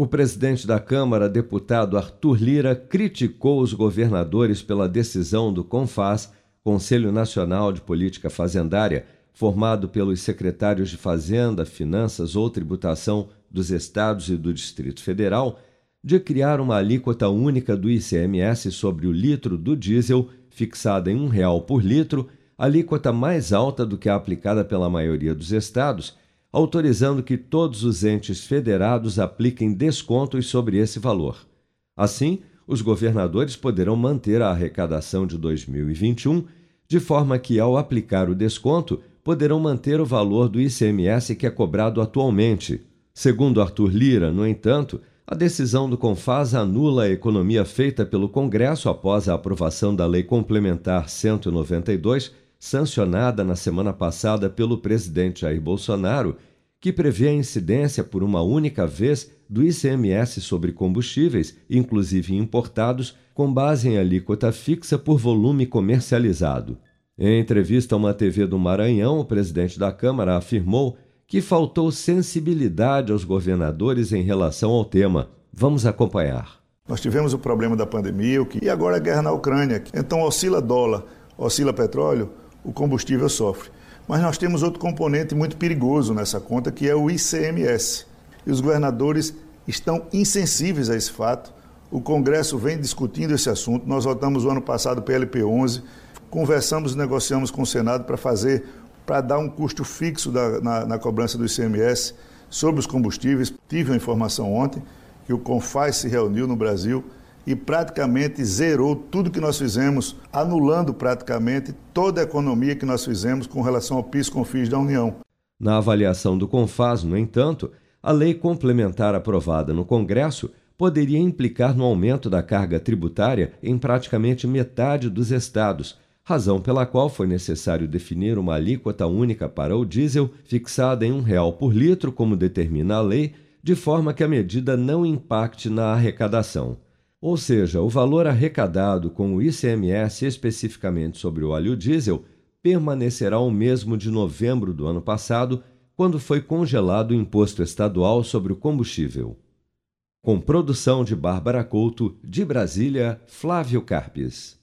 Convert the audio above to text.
O presidente da Câmara, deputado Arthur Lira, criticou os governadores pela decisão do CONFAS, Conselho Nacional de Política Fazendária, formado pelos secretários de Fazenda, Finanças ou Tributação dos estados e do Distrito Federal, de criar uma alíquota única do ICMS sobre o litro do diesel, fixada em um real por litro, alíquota mais alta do que a aplicada pela maioria dos estados autorizando que todos os entes federados apliquem descontos sobre esse valor. Assim, os governadores poderão manter a arrecadação de 2021, de forma que, ao aplicar o desconto, poderão manter o valor do ICMS que é cobrado atualmente. Segundo Arthur Lira, no entanto, a decisão do Confas anula a economia feita pelo Congresso após a aprovação da Lei Complementar 192 sancionada na semana passada pelo presidente Jair Bolsonaro, que prevê a incidência por uma única vez do ICMS sobre combustíveis, inclusive importados, com base em alíquota fixa por volume comercializado. Em entrevista a uma TV do Maranhão, o presidente da Câmara afirmou que faltou sensibilidade aos governadores em relação ao tema. Vamos acompanhar. Nós tivemos o problema da pandemia e agora a guerra na Ucrânia. Então oscila dólar, oscila petróleo, o combustível sofre. Mas nós temos outro componente muito perigoso nessa conta, que é o ICMS. E os governadores estão insensíveis a esse fato. O Congresso vem discutindo esse assunto. Nós votamos o ano passado PLP 11, conversamos e negociamos com o Senado para fazer, para dar um custo fixo da, na, na cobrança do ICMS sobre os combustíveis. Tive uma informação ontem que o CONFAS se reuniu no Brasil e praticamente zerou tudo que nós fizemos, anulando praticamente toda a economia que nós fizemos com relação ao PIS Confis da União. Na avaliação do Confas, no entanto, a lei complementar aprovada no Congresso poderia implicar no aumento da carga tributária em praticamente metade dos estados, razão pela qual foi necessário definir uma alíquota única para o diesel fixada em um real por litro, como determina a lei, de forma que a medida não impacte na arrecadação. Ou seja, o valor arrecadado com o ICMS especificamente sobre o óleo diesel permanecerá o mesmo de novembro do ano passado, quando foi congelado o imposto estadual sobre o combustível. Com produção de Bárbara Couto, de Brasília, Flávio Carpes.